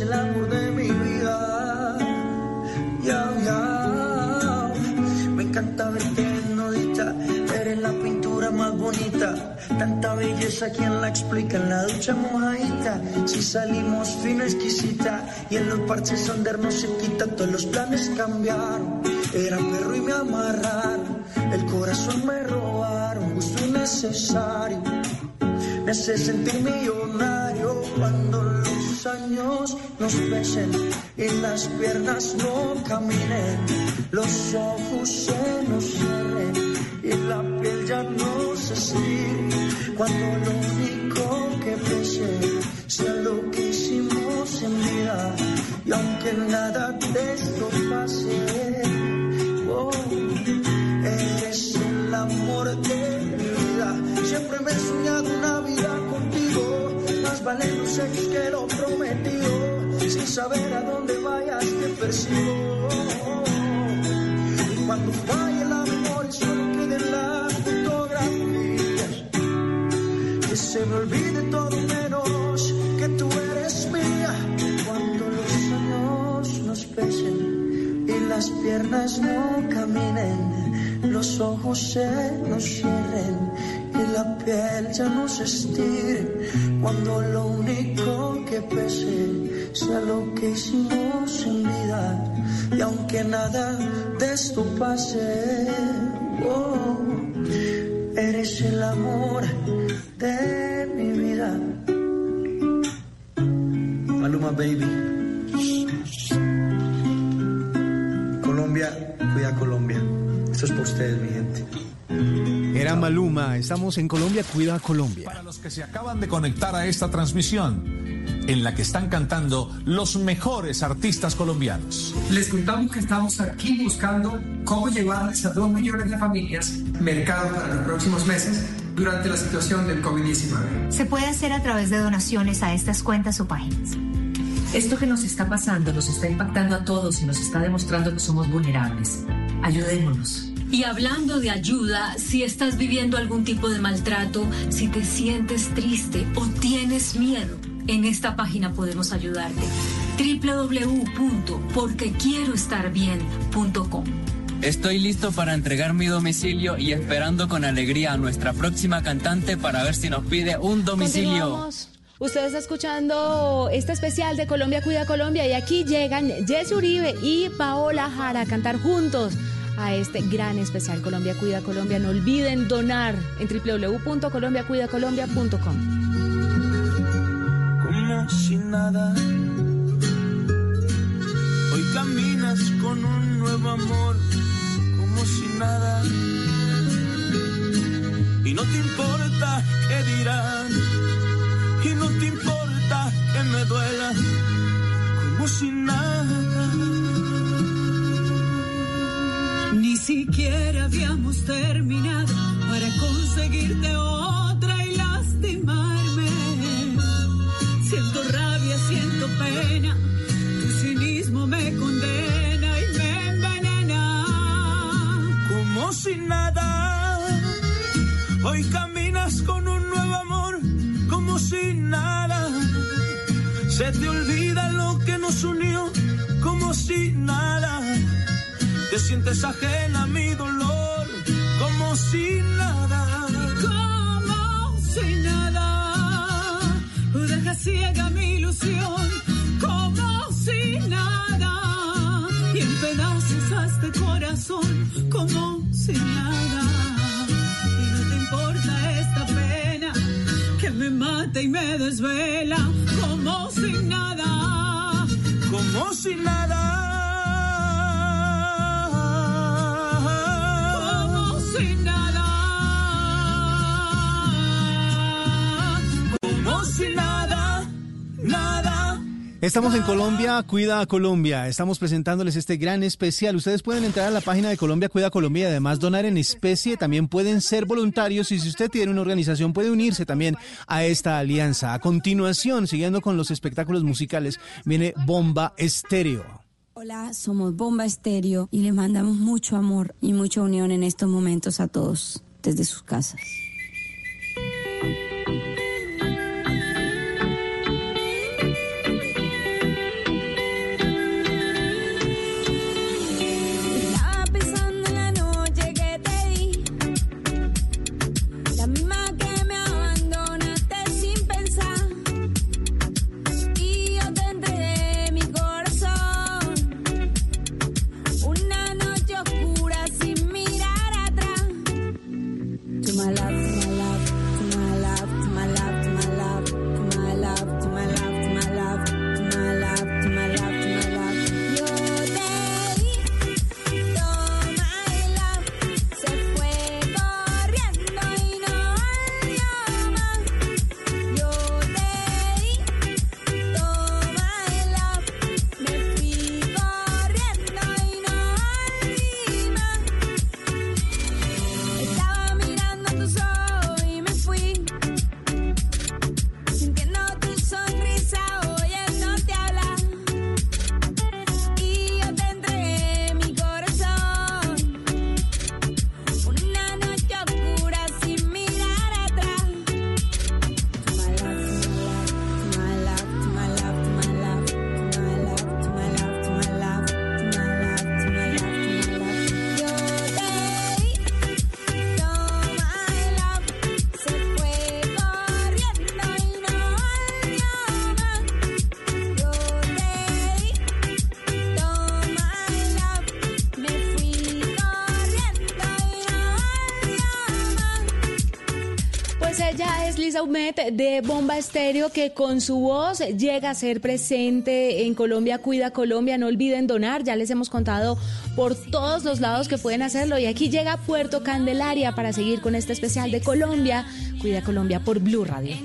[SPEAKER 68] el amor de mi vida. Ya, ya. Me encanta verte nudita. Eres la pintura más bonita. Tanta belleza, quien la explica? En la ducha mojadita. Si salimos fina, exquisita. Y en los parches donde no se quita. Todos los planes cambiaron. Era perro y me amarraron. El corazón me robaron. Gusto innecesario. Me hace sentir millonario cuando los años nos pesen y las piernas no caminen, los ojos se nos cierren y la piel ya no se estire, cuando lo único que pese sea lo que hicimos en vida y aunque nada de esto pase, oh, eres el amor de. Siempre me he soñado una vida contigo, más vale los hechos que lo prometido, sin saber a dónde vayas te persigo. Y cuando falle la memoria solo queden las fotografías, que se me olvide todo menos que tú eres mía. Cuando los años nos pesen y las piernas no caminen, los ojos se nos cierren y la piel ya no se. Cuando lo único que pese sea lo que hicimos en vida. Y aunque nada de esto pase, oh, eres el amor de mi vida. Maluma Baby. Colombia, cuida Colombia. Esto es por ustedes, mi gente.
[SPEAKER 49] Era Maluma, estamos en Colombia, cuida a Colombia.
[SPEAKER 69] Para los que se acaban de conectar a esta transmisión, en la que están cantando los mejores artistas colombianos.
[SPEAKER 70] Les contamos que estamos aquí buscando cómo llevarles a dos millones de familias mercado para los próximos meses durante la situación del COVID-19.
[SPEAKER 71] Se puede hacer a través de donaciones a estas cuentas o páginas.
[SPEAKER 72] Esto que nos está pasando nos está impactando a todos y nos está demostrando que somos vulnerables. Ayudémonos.
[SPEAKER 73] Y hablando de ayuda, si estás viviendo algún tipo de maltrato, si te sientes triste o tienes miedo, en esta página podemos ayudarte. www.porquequieroestarbien.com
[SPEAKER 74] Estoy listo para entregar mi domicilio y esperando con alegría a nuestra próxima cantante para ver si nos pide un domicilio.
[SPEAKER 59] Usted está escuchando este especial de Colombia Cuida Colombia y aquí llegan Jesse Uribe y Paola Jara a cantar juntos a este gran especial Colombia Cuida Colombia. No olviden donar en www.colombiacuidacolombia.com.
[SPEAKER 68] como si nada. Hoy caminas con un nuevo amor, como si nada. Y no te importa qué dirán, y no te importa que me duela, como si nada.
[SPEAKER 75] Siquiera habíamos terminado para conseguirte otra
[SPEAKER 68] sientes ajena a mi dolor, como si nada.
[SPEAKER 75] Como si nada, deja ciega mi ilusión, como si nada, y en pedazos a este corazón, como si nada. Y no te importa esta pena que me mata y me desvela, como si nada.
[SPEAKER 68] como si nada.
[SPEAKER 75] Como si nada.
[SPEAKER 68] Como si nada, nada.
[SPEAKER 49] Estamos en Colombia, Cuida Colombia. Estamos presentándoles este gran especial. Ustedes pueden entrar a la página de Colombia Cuida Colombia y además donar en especie. También pueden ser voluntarios y si usted tiene una organización puede unirse también a esta alianza. A continuación, siguiendo con los espectáculos musicales, viene Bomba Estéreo.
[SPEAKER 76] Hola, somos Bomba Estéreo y les mandamos mucho amor y mucha unión en estos momentos a todos desde sus casas.
[SPEAKER 38] De Bomba Estéreo que con su voz llega a ser presente en Colombia Cuida Colombia. No olviden donar, ya les hemos contado por todos los lados que pueden hacerlo. Y aquí llega Puerto Candelaria para seguir con este especial de Colombia Cuida Colombia por Blue Radio.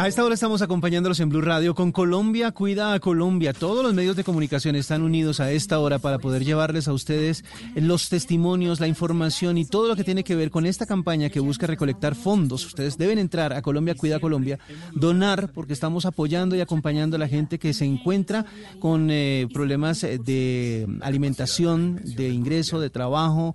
[SPEAKER 49] A esta hora estamos acompañándolos en Blue Radio con Colombia Cuida a Colombia. Todos los medios de comunicación están unidos a esta hora para poder llevarles a ustedes los testimonios, la información y todo lo que tiene que ver con esta campaña que busca recolectar fondos. Ustedes deben entrar a Colombia Cuida a Colombia, donar porque estamos apoyando y acompañando a la gente que se encuentra con eh, problemas eh, de alimentación, de ingreso, de trabajo,